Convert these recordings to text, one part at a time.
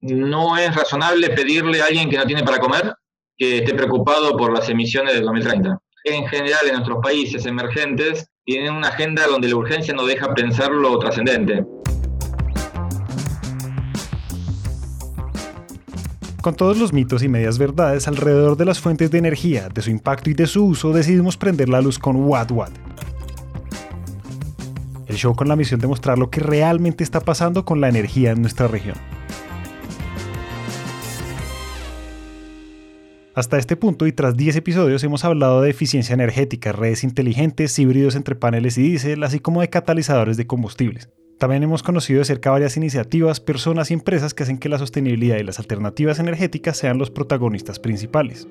no es razonable pedirle a alguien que no tiene para comer que esté preocupado por las emisiones del 2030. En general, en nuestros países emergentes, tienen una agenda donde la urgencia no deja pensar lo trascendente. Con todos los mitos y medias verdades alrededor de las fuentes de energía, de su impacto y de su uso, decidimos prender la luz con What What. El show con la misión de mostrar lo que realmente está pasando con la energía en nuestra región. Hasta este punto y tras 10 episodios hemos hablado de eficiencia energética, redes inteligentes, híbridos entre paneles y diésel, así como de catalizadores de combustibles. También hemos conocido de cerca varias iniciativas, personas y empresas que hacen que la sostenibilidad y las alternativas energéticas sean los protagonistas principales.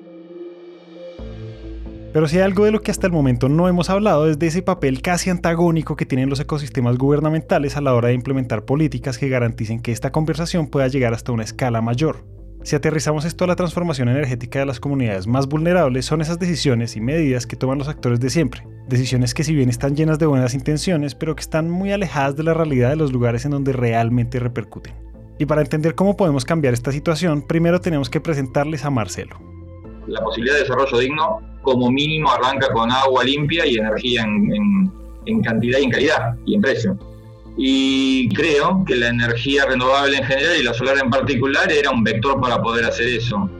Pero si hay algo de lo que hasta el momento no hemos hablado es de ese papel casi antagónico que tienen los ecosistemas gubernamentales a la hora de implementar políticas que garanticen que esta conversación pueda llegar hasta una escala mayor. Si aterrizamos esto a la transformación energética de las comunidades más vulnerables, son esas decisiones y medidas que toman los actores de siempre. Decisiones que si bien están llenas de buenas intenciones, pero que están muy alejadas de la realidad de los lugares en donde realmente repercuten. Y para entender cómo podemos cambiar esta situación, primero tenemos que presentarles a Marcelo. La posibilidad de desarrollo digno como mínimo arranca con agua limpia y energía en, cantidad y en calidad y en precio y creo que la energía renovable en general y la solar en particular era un vector para poder hacer eso.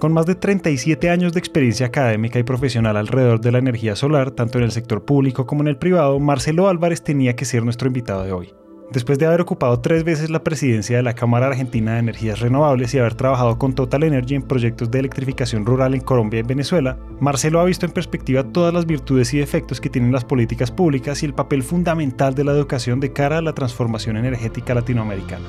Con más de 37 años de experiencia académica y profesional alrededor de la energía solar, tanto en el sector público como en el privado, Marcelo Álvarez tenía que ser nuestro invitado de hoy. Después de haber ocupado tres veces la presidencia de la Cámara Argentina de Energías Renovables y haber trabajado con Total Energy en proyectos de electrificación rural en Colombia y Venezuela, Marcelo ha visto en perspectiva todas las virtudes y defectos que tienen las políticas públicas y el papel fundamental de la educación de cara a la transformación energética latinoamericana.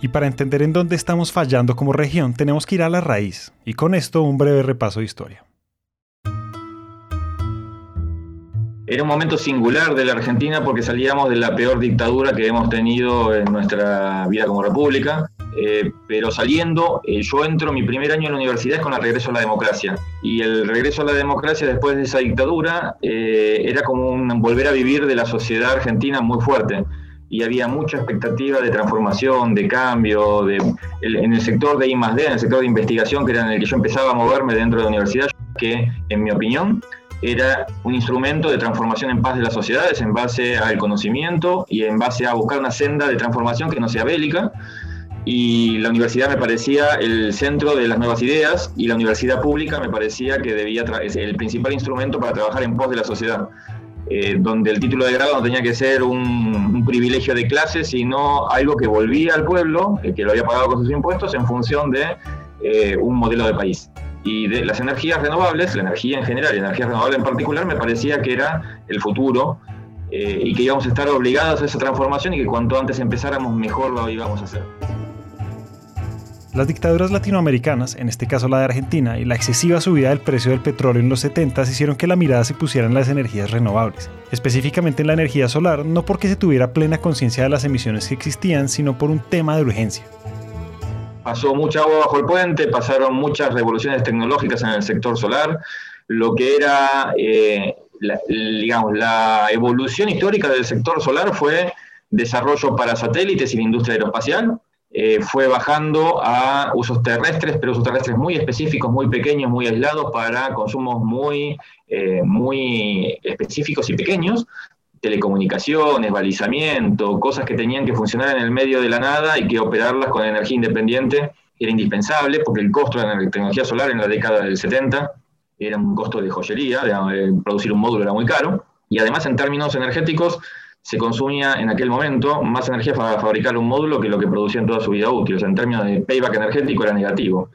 Y para entender en dónde estamos fallando como región, tenemos que ir a la raíz, y con esto un breve repaso de historia. Era un momento singular de la Argentina porque salíamos de la peor dictadura que hemos tenido en nuestra vida como república. Eh, pero saliendo, eh, yo entro mi primer año en la universidad con el regreso a la democracia. Y el regreso a la democracia después de esa dictadura eh, era como un volver a vivir de la sociedad argentina muy fuerte. Y había mucha expectativa de transformación, de cambio, de, en el sector de I, +D, en el sector de investigación, que era en el que yo empezaba a moverme dentro de la universidad, que en mi opinión era un instrumento de transformación en paz de las sociedades en base al conocimiento y en base a buscar una senda de transformación que no sea bélica. Y la universidad me parecía el centro de las nuevas ideas y la universidad pública me parecía que debía el principal instrumento para trabajar en pos de la sociedad. Eh, donde el título de grado no tenía que ser un, privilegio de clase, sino algo que volvía al pueblo, que lo había pagado con sus impuestos, en función de eh, un modelo de país y de las energías renovables, la energía en general y energía renovable en particular, me parecía que era el futuro eh, y que íbamos a estar obligados a esa transformación y que cuanto antes empezáramos mejor lo íbamos a hacer. Las dictaduras latinoamericanas, en este caso la de Argentina, y la excesiva subida del precio del petróleo en los 70 hicieron que la mirada se pusiera en las energías renovables, específicamente en la energía solar, no porque se tuviera plena conciencia de las emisiones que existían, sino por un tema de urgencia pasó mucha agua bajo el puente, pasaron muchas revoluciones tecnológicas en el sector solar, lo que era, eh, la, digamos, la evolución histórica del sector solar fue desarrollo para satélites y la industria aeroespacial, eh, fue bajando a usos terrestres, pero usos terrestres muy específicos, muy pequeños, muy aislados para consumos muy, eh, muy específicos y pequeños, telecomunicaciones, balizamiento, cosas que tenían que funcionar en el medio de la nada y que operarlas con energía independiente era indispensable porque el costo de la tecnología solar en la década del 70 era un costo de joyería, producir un módulo era muy caro y además en términos energéticos se consumía en aquel momento más energía para fabricar un módulo que lo que producía en toda su vida útil, o sea, en términos de payback energético era negativo.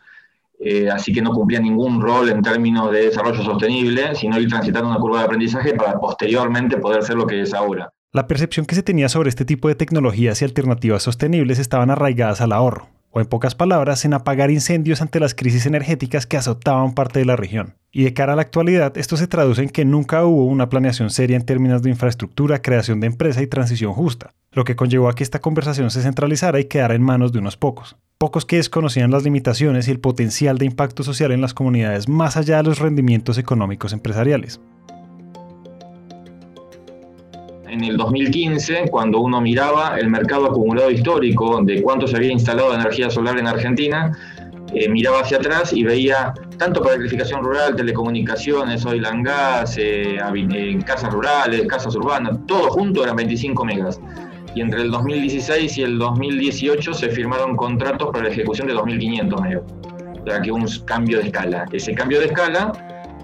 Eh, así que no cumplía ningún rol en términos de desarrollo sostenible, sino ir transitando una curva de aprendizaje para posteriormente poder ser lo que es ahora. La percepción que se tenía sobre este tipo de tecnologías y alternativas sostenibles estaban arraigadas al ahorro, o en pocas palabras, en apagar incendios ante las crisis energéticas que azotaban parte de la región. Y de cara a la actualidad, esto se traduce en que nunca hubo una planeación seria en términos de infraestructura, creación de empresa y transición justa, lo que conllevó a que esta conversación se centralizara y quedara en manos de unos pocos. Pocos que desconocían las limitaciones y el potencial de impacto social en las comunidades más allá de los rendimientos económicos empresariales. en el 2015, cuando uno miraba el mercado acumulado histórico de cuánto se había instalado de energía solar en Argentina, eh, miraba hacia atrás y veía tanto para electrificación rural, telecomunicaciones, oil and gas, eh, eh, casas rurales, casas urbanas, todo junto eran 25 megas. Y entre el 2016 y el 2018 se firmaron contratos para la ejecución de 2.500 megas. O sea que un cambio de escala. Ese cambio de escala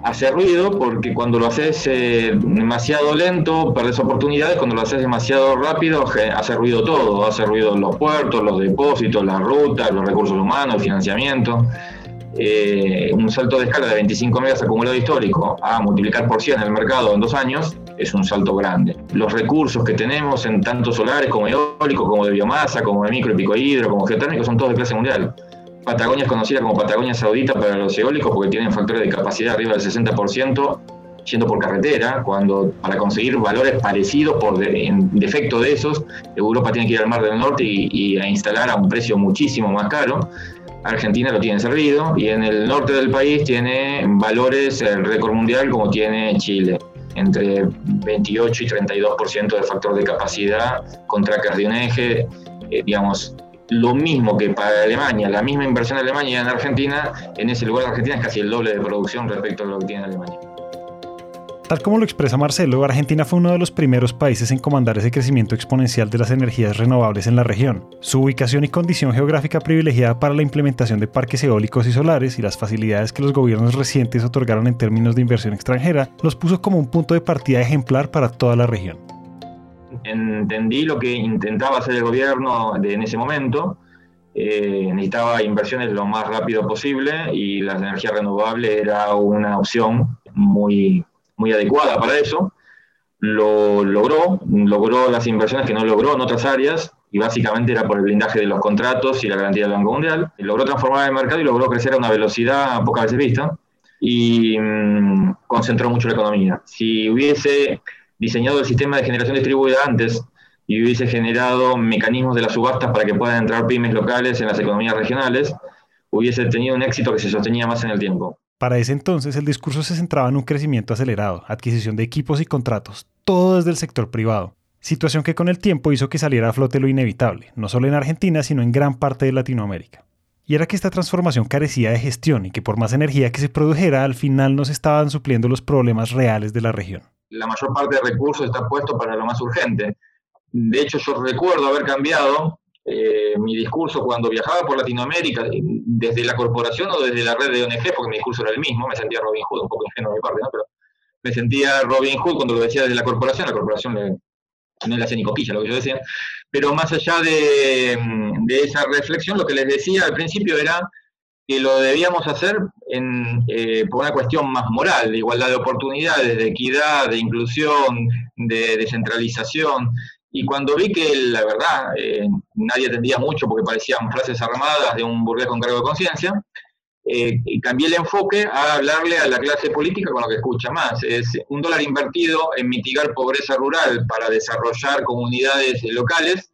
hace ruido porque cuando lo haces eh, demasiado lento perdes oportunidades, cuando lo haces demasiado rápido hace ruido todo, hace ruido los puertos, los depósitos, las rutas, los recursos humanos, el financiamiento. Eh, un salto de escala de 25 megas acumulado histórico a multiplicar por 100 en el mercado en dos años es un salto grande. Los recursos que tenemos en tanto solares como eólicos, como de biomasa, como de micro y pico hidro, como geotérmicos, son todos de clase mundial. Patagonia es conocida como Patagonia Saudita para los eólicos porque tienen factores de capacidad arriba del 60% yendo por carretera, cuando para conseguir valores parecidos por defecto de esos, Europa tiene que ir al Mar del Norte y, a instalar a un precio muchísimo más caro. Argentina lo tiene servido y en el norte del país tiene valores, el récord mundial como tiene Chile, entre 28 y 32% de factor de capacidad contra de un eje, eh, digamos, lo mismo que para Alemania, la misma inversión de Alemania en Argentina, en ese lugar de Argentina es casi el doble de producción respecto a lo que tiene Alemania. Tal como lo expresa Marcelo, Argentina fue uno de los primeros países en comandar ese crecimiento exponencial de las energías renovables en la región. Su ubicación y condición geográfica privilegiada para la implementación de parques eólicos y solares y las facilidades que los gobiernos recientes otorgaron en términos de inversión extranjera los puso como un punto de partida ejemplar para toda la región entendí lo que intentaba hacer el gobierno en ese momento. Eh, necesitaba inversiones lo más rápido posible y la energía renovable era una opción muy, muy adecuada para eso. Lo logró, logró las inversiones que no logró en otras áreas y básicamente era por el blindaje de los contratos y la garantía del Banco Mundial. Logró transformar el mercado y logró crecer a una velocidad pocas veces vista y mm, concentró mucho la economía. Si hubiese diseñado el sistema de generación distribuida antes y hubiese generado mecanismos de las subastas para que puedan entrar pymes locales en las economías regionales, hubiese tenido un éxito que se sostenía más en el tiempo. Para ese entonces el discurso se centraba en un crecimiento acelerado, adquisición de equipos y contratos, todo desde el sector privado. Situación que con el tiempo hizo que saliera a flote lo inevitable, no solo en Argentina, sino en gran parte de Latinoamérica. Y era que esta transformación carecía de gestión y que por más energía que se produjera, al final no se estaban supliendo los problemas reales de la región la mayor parte de recursos está puesto para lo más urgente. De hecho, yo recuerdo haber cambiado eh, mi discurso cuando viajaba por Latinoamérica, desde la corporación o desde la red de ONG, porque mi discurso era el mismo, me sentía Robin Hood, un poco ingenuo de mi parte, ¿no? pero me sentía Robin Hood cuando lo decía desde la corporación, la corporación no le hacía ni coquilla lo que yo decía, pero más allá de, de esa reflexión, lo que les decía al principio era que lo debíamos hacer en, eh, por una cuestión más moral, de igualdad de oportunidades, de equidad, de inclusión, de descentralización. Y cuando vi que la verdad eh, nadie atendía mucho porque parecían frases armadas de un burgués con cargo de conciencia, eh, cambié el enfoque a hablarle a la clase política con lo que escucha más. Es un dólar invertido en mitigar pobreza rural para desarrollar comunidades locales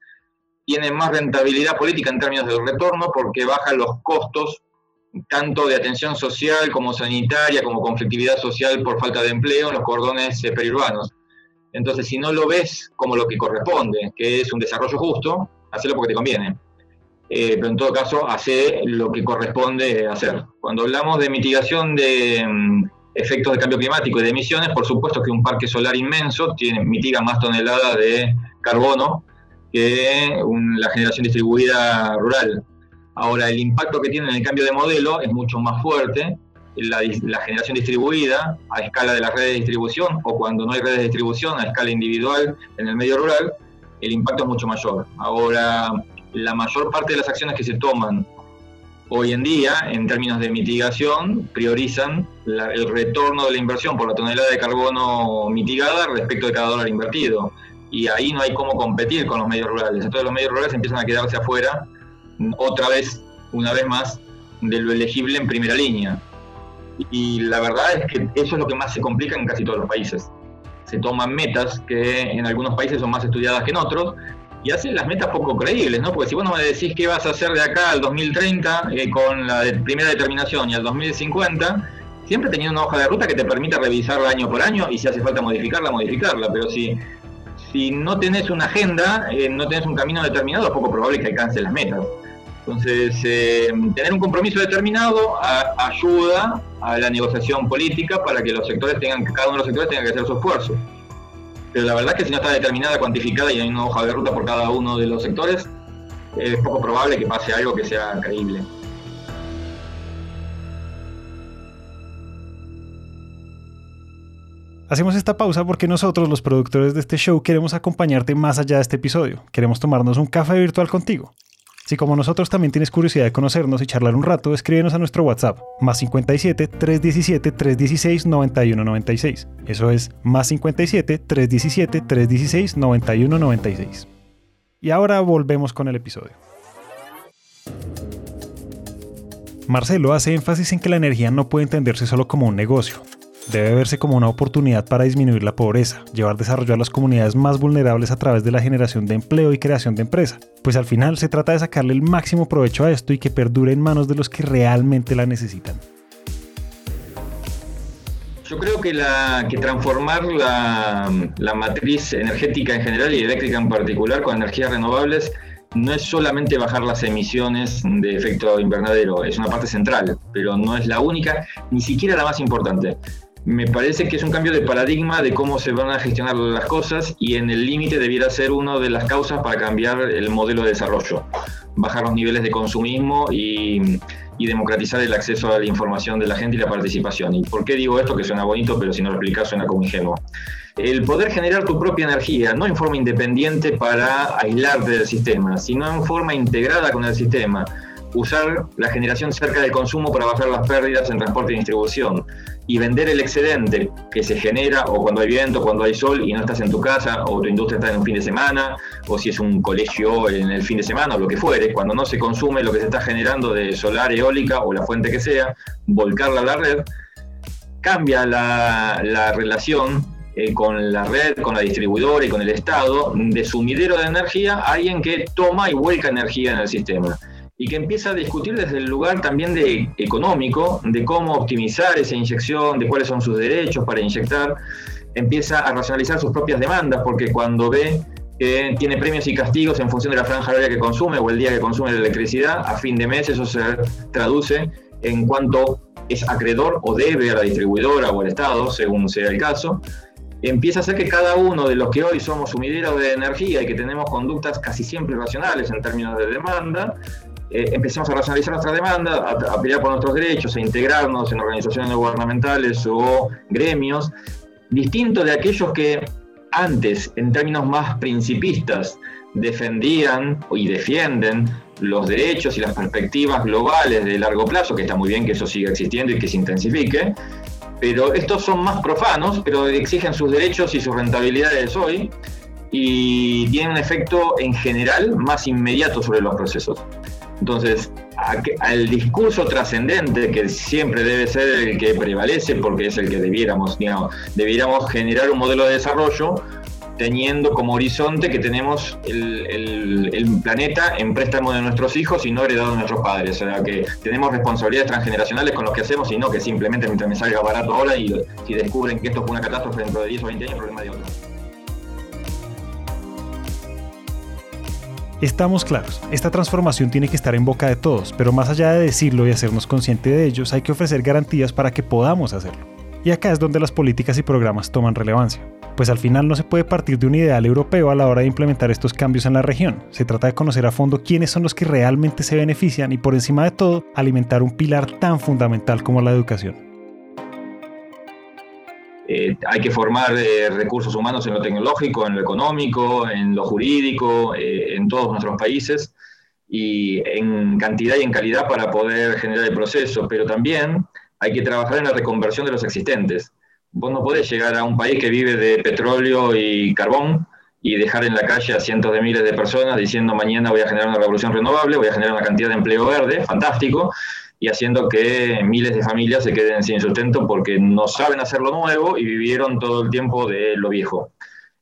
tiene más rentabilidad política en términos de retorno porque baja los costos tanto de atención social como sanitaria, como conflictividad social por falta de empleo en los cordones eh, periurbanos. Entonces, si no lo ves como lo que corresponde, que es un desarrollo justo, hacelo porque te conviene. Eh, pero en todo caso, hace lo que corresponde hacer. Cuando hablamos de mitigación de mm, efectos de cambio climático y de emisiones, por supuesto que un parque solar inmenso tiene, mitiga más toneladas de carbono que la generación distribuida rural. Ahora, el impacto que tiene en el cambio de modelo es mucho más fuerte. La, la, generación distribuida a escala de las redes de distribución o cuando no hay redes de distribución a escala individual en el medio rural, el impacto es mucho mayor. Ahora, la mayor parte de las acciones que se toman hoy en día, en términos de mitigación, priorizan el retorno de la inversión por la tonelada de carbono mitigada respecto de cada dólar invertido. Y ahí no hay cómo competir con los medios rurales. Entonces los medios rurales empiezan a quedarse afuera otra vez, una vez más, de lo elegible en primera línea. Y la verdad es que eso es lo que más se complica en casi todos los países. Se toman metas que en algunos países son más estudiadas que en otros y hacen las metas poco creíbles, ¿no? Porque si vos no me decís qué vas a hacer de acá al 2030 eh, con la primera determinación y al 2050, siempre teniendo una hoja de ruta que te permita revisarla año por año y si hace falta modificarla, modificarla. Pero si si no tenés una agenda, eh, no tenés un camino determinado, es poco probable que alcances las metas. Entonces, eh, tener un compromiso determinado ayuda a la negociación política para que los sectores tengan, cada uno de los sectores tenga que hacer su esfuerzo. Pero la verdad es que si no está determinada, cuantificada y hay una hoja de ruta por cada uno de los sectores, es poco probable que pase algo que sea creíble. Hacemos esta pausa porque nosotros, los productores de este show, queremos acompañarte más allá de este episodio. Queremos tomarnos un café virtual contigo. Si como nosotros también tienes curiosidad de conocernos y charlar un rato, escríbenos a nuestro WhatsApp, más 57 317 316 9196. Eso es más 57 317 316 9196. Y ahora volvemos con el episodio. Marcelo hace énfasis en que la energía no puede entenderse solo como un negocio, debe verse como una oportunidad para disminuir la pobreza, llevar desarrollo a las comunidades más vulnerables a través de la generación de empleo y creación de empresa, pues al final se trata de sacarle el máximo provecho a esto y que perdure en manos de los que realmente la necesitan. Yo creo que, transformar la, la matriz energética en general y eléctrica en particular con energías renovables no es solamente bajar las emisiones de efecto invernadero, es una parte central, pero no es la única, ni siquiera la más importante me parece que es un cambio de paradigma de cómo se van a gestionar las cosas y en el límite debiera ser una de las causas para cambiar el modelo de desarrollo, bajar los niveles de consumismo y, democratizar el acceso a la información de la gente y la participación. ¿Y por qué digo esto? Que suena bonito, pero si no lo explicas suena como ingenuo. El poder generar tu propia energía, no en forma independiente para aislarte del sistema, sino en forma integrada con el sistema usar la generación cerca del consumo para bajar las pérdidas en transporte y distribución. Y vender el excedente que se genera o cuando hay viento, cuando hay sol y no estás en tu casa o tu industria está en un fin de semana o si es un colegio en el fin de semana o lo que fuere, cuando no se consume lo que se está generando de solar, eólica o la fuente que sea, volcarla a la red, cambia la, la relación eh, con la red, con la distribuidora y con el Estado. De sumidero de energía a alguien que toma y vuelca energía en el sistema y que empieza a discutir desde el lugar también de económico, de cómo optimizar esa inyección, de cuáles son sus derechos para inyectar, empieza a racionalizar sus propias demandas, porque cuando ve que tiene premios y castigos en función de la franja horaria que consume o el día que consume la electricidad, a fin de mes eso se traduce en cuanto es acreedor o debe a la distribuidora o al Estado, según sea el caso, empieza a ser que cada uno de los que hoy somos sumideros de energía y que tenemos conductas casi siempre racionales en términos de demanda, eh, empezamos a racionalizar nuestra demanda, a, pelear por nuestros derechos, a integrarnos en organizaciones no gubernamentales o gremios, distinto de aquellos que antes, en términos más principistas, defendían y defienden los derechos y las perspectivas globales de largo plazo, que está muy bien que eso siga existiendo y que se intensifique, pero estos son más profanos, pero exigen sus derechos y sus rentabilidades hoy y tienen un efecto en general más inmediato sobre los procesos. Entonces, al discurso trascendente, que siempre debe ser el que prevalece, porque es el que debiéramos, digamos, debiéramos generar un modelo de desarrollo teniendo como horizonte que tenemos el, planeta en préstamo de nuestros hijos y no heredado de nuestros padres. O sea, que tenemos responsabilidades transgeneracionales con lo que hacemos y no que simplemente mientras me salga barato ahora y si descubren que esto fue una catástrofe dentro de 10 o 20 años, problema de otro. Estamos claros, esta transformación tiene que estar en boca de todos, pero más allá de decirlo y hacernos consciente de ellos, hay que ofrecer garantías para que podamos hacerlo. Y acá es donde las políticas y programas toman relevancia, pues al final no se puede partir de un ideal europeo a la hora de implementar estos cambios en la región. Se trata de conocer a fondo quiénes son los que realmente se benefician y por encima de todo, alimentar un pilar tan fundamental como la educación. Eh, hay que formar eh, recursos humanos en lo tecnológico, en lo económico, en lo jurídico, eh, en todos nuestros países, y en cantidad y en calidad para poder generar el proceso, pero también hay que trabajar en la reconversión de los existentes. Vos no podés llegar a un país que vive de petróleo y carbón y dejar en la calle a cientos de miles de personas diciendo mañana voy a generar una revolución renovable, voy a generar una cantidad de empleo verde, fantástico, y haciendo que miles de familias se queden sin sustento porque no saben hacer lo nuevo y vivieron todo el tiempo de lo viejo.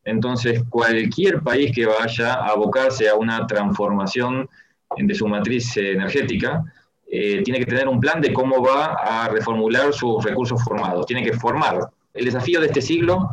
Entonces, cualquier país que vaya a abocarse a una transformación de su matriz energética, eh, tiene que tener un plan de cómo va a reformular sus recursos formados, tiene que formar. El desafío de este siglo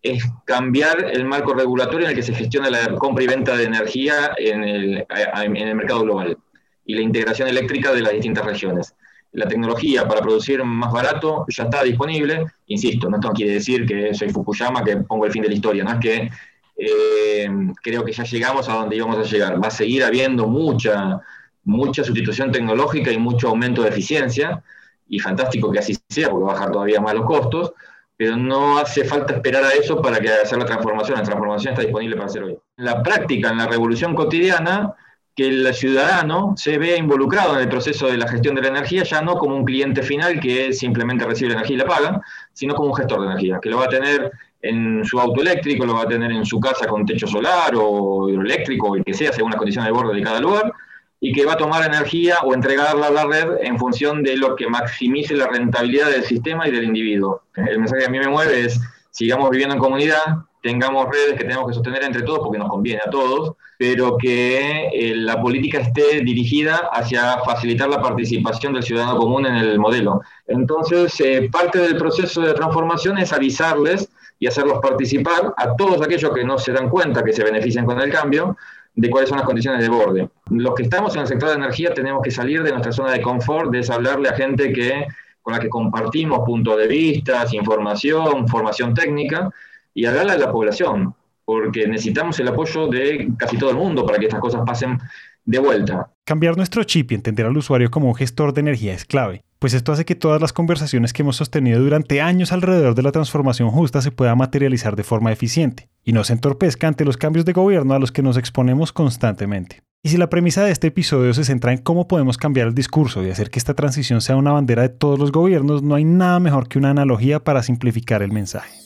es cambiar el marco regulatorio en el que se gestiona la compra y venta de energía en el, en el mercado global y la integración eléctrica de las distintas regiones. La tecnología para producir más barato ya está disponible. Insisto, no quiere decir que soy Fukuyama, que pongo el fin de la historia, no es que eh, creo que ya llegamos a donde íbamos a llegar. Va a seguir habiendo mucha, mucha sustitución tecnológica y mucho aumento de eficiencia, y fantástico que así sea, porque va a bajar todavía más los costos, pero no hace falta esperar a eso para que hacer la transformación. La transformación está disponible para hacer hoy. En la práctica, en la revolución cotidiana, que el ciudadano se vea involucrado en el proceso de la gestión de la energía, ya no como un cliente final que simplemente recibe la energía y la paga, sino como un gestor de energía, que lo va a tener en su auto eléctrico, lo va a tener en su casa con techo solar o hidroeléctrico, o el que sea, según las condiciones de borde de cada lugar, y que va a tomar energía o entregarla a la red en función de lo que maximice la rentabilidad del sistema y del individuo. El mensaje que a mí me mueve es, sigamos viviendo en comunidad, tengamos redes que tenemos que sostener entre todos porque nos conviene a todos, pero que eh, la política esté dirigida hacia facilitar la participación del ciudadano común en el modelo. Entonces, eh, parte del proceso de transformación es avisarles y hacerlos participar a todos aquellos que no se dan cuenta que se benefician con el cambio de cuáles son las condiciones de borde. Los que estamos en el sector de energía tenemos que salir de nuestra zona de confort, de hablarle a gente que, con la que compartimos puntos de vista, información, formación técnica, y hablarle a la población, porque necesitamos el apoyo de casi todo el mundo para que estas cosas pasen de vuelta. Cambiar nuestro chip y entender al usuario como un gestor de energía es clave, pues esto hace que todas las conversaciones que hemos sostenido durante años alrededor de la transformación justa se pueda materializar de forma eficiente y no se entorpezca ante los cambios de gobierno a los que nos exponemos constantemente. Y si la premisa de este episodio se centra en cómo podemos cambiar el discurso y hacer que esta transición sea una bandera de todos los gobiernos, no hay nada mejor que una analogía para simplificar el mensaje.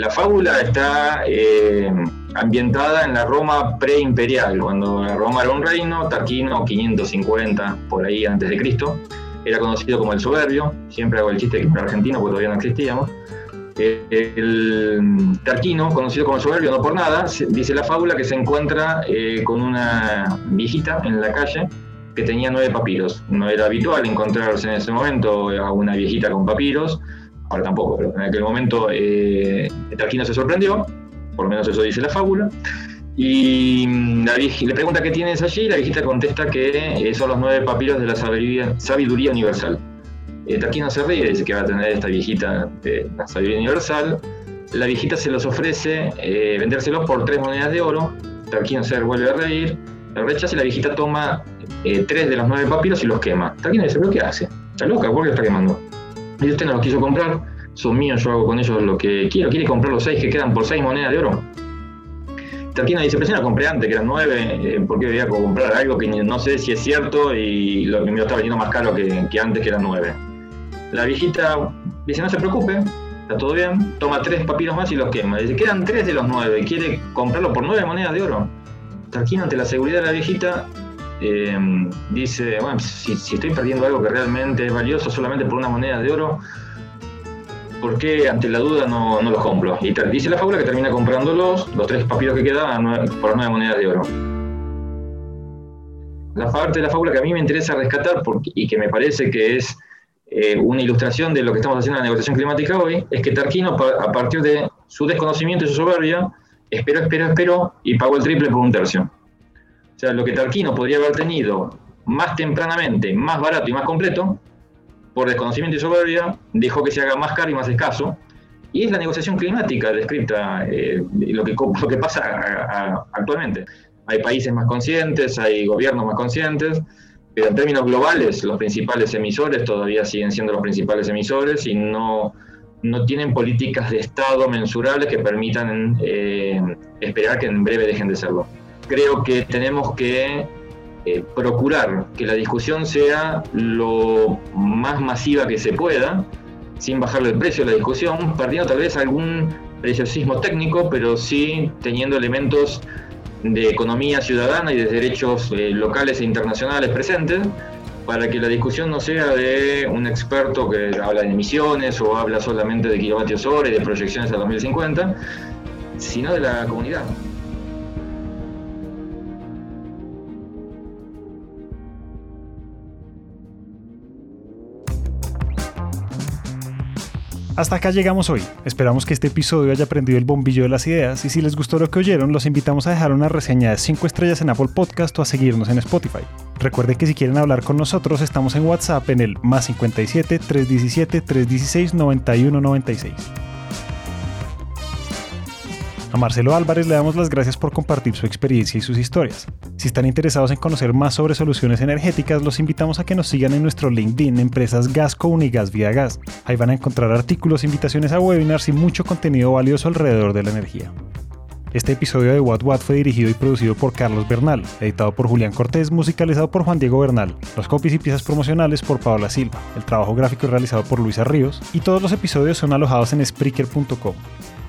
La fábula está eh, ambientada en la Roma preimperial, cuando la Roma era un reino, Tarquino 550 por ahí antes de Cristo, era conocido como el soberbio, siempre hago el chiste que era argentino porque todavía no existíamos. Eh, el Tarquino, conocido como el soberbio, no por nada, dice la fábula que se encuentra eh, con una viejita en la calle que tenía nueve papiros. No era habitual encontrarse en ese momento a una viejita con papiros, ahora tampoco, pero en aquel momento eh, Tarquino se sorprendió, por lo menos eso dice la fábula, y la le pregunta qué tienes allí, y la viejita contesta que eh, son los nueve papiros de la sabiduría, universal. Eh, Tarquino se ríe, dice que va a tener esta viejita de la sabiduría universal. La viejita se los ofrece eh, vendérselos por tres monedas de oro. Tarquino se vuelve a reír, lo rechaza y la viejita toma eh, tres de los nueve papiros y los quema. Tarquino dice, ¿pero qué hace? ¿Está loca? ¿Por qué está quemando? Y usted no los quiso comprar, son míos, yo hago con ellos lo que quiero. ¿Quiere comprar los seis que quedan por seis monedas de oro? Tarquino dice, pero si no compré antes, que eran nueve, eh, ¿por voy comprar algo que no sé si es cierto y lo que me lo está vendiendo más caro que, antes, que eran nueve? La viejita dice, no se preocupe, está todo bien, toma tres papiros más y los quema. Dice, quedan tres de los nueve, ¿quiere comprarlo por nueve monedas de oro? Tarquino, ante la seguridad de la viejita, Em, dice, bueno, si, estoy perdiendo algo que realmente es valioso solamente por una moneda de oro, ¿por qué ante la duda no, no los compro? Y dice la fábula que termina comprándolos, los tres papiros que quedan, por nueve monedas de oro. La parte de la fábula que a mí me interesa rescatar y que me parece que es eh, una ilustración de lo que estamos haciendo en la negociación climática hoy, es que Tarquino, a partir de su desconocimiento y su soberbia, esperó, esperó, esperó y pagó el triple por un tercio. O sea, lo que Tarquino podría haber tenido más tempranamente, más barato y más completo, por desconocimiento y soberbia, dejó que se haga más caro y más escaso. Y es la negociación climática descrita, eh, lo, que, lo que pasa actualmente. Hay países más conscientes, hay gobiernos más conscientes, pero en términos globales los principales emisores todavía siguen siendo los principales emisores y no, no tienen políticas de Estado mensurables que permitan eh, esperar que en breve dejen de serlo creo que tenemos que eh, procurar que la discusión sea lo más masiva que se pueda, sin bajarle el precio de la discusión, perdiendo tal vez algún preciosismo técnico, pero sí teniendo elementos de economía ciudadana y de derechos eh, locales e internacionales presentes, para que la discusión no sea de un experto que habla de emisiones o habla solamente de kilovatios hora y de proyecciones a 2050, sino de la comunidad. Hasta acá llegamos hoy. Esperamos que este episodio haya prendido el bombillo de las ideas y si les gustó lo que oyeron, los invitamos a dejar una reseña de 5 estrellas en Apple Podcast o a seguirnos en Spotify. Recuerden que si quieren hablar con nosotros estamos en WhatsApp en el más 57 317 316 9196. A Marcelo Álvarez le damos las gracias por compartir su experiencia y sus historias. Si están interesados en conocer más sobre soluciones energéticas, los invitamos a que nos sigan en nuestro LinkedIn Empresas Gasco Unigas Vía Gas. Ahí van a encontrar artículos, invitaciones a webinars y mucho contenido valioso alrededor de la energía. Este episodio de What What fue dirigido y producido por Carlos Bernal, editado por Julián Cortés, musicalizado por Juan Diego Bernal, los copies y piezas promocionales por Paola Silva, el trabajo gráfico realizado por Luisa Ríos, y todos los episodios son alojados en Spreaker.com.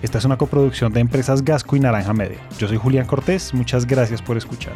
Esta es una coproducción de empresas Gasco y Naranja Media. Yo soy Julián Cortés, muchas gracias por escuchar.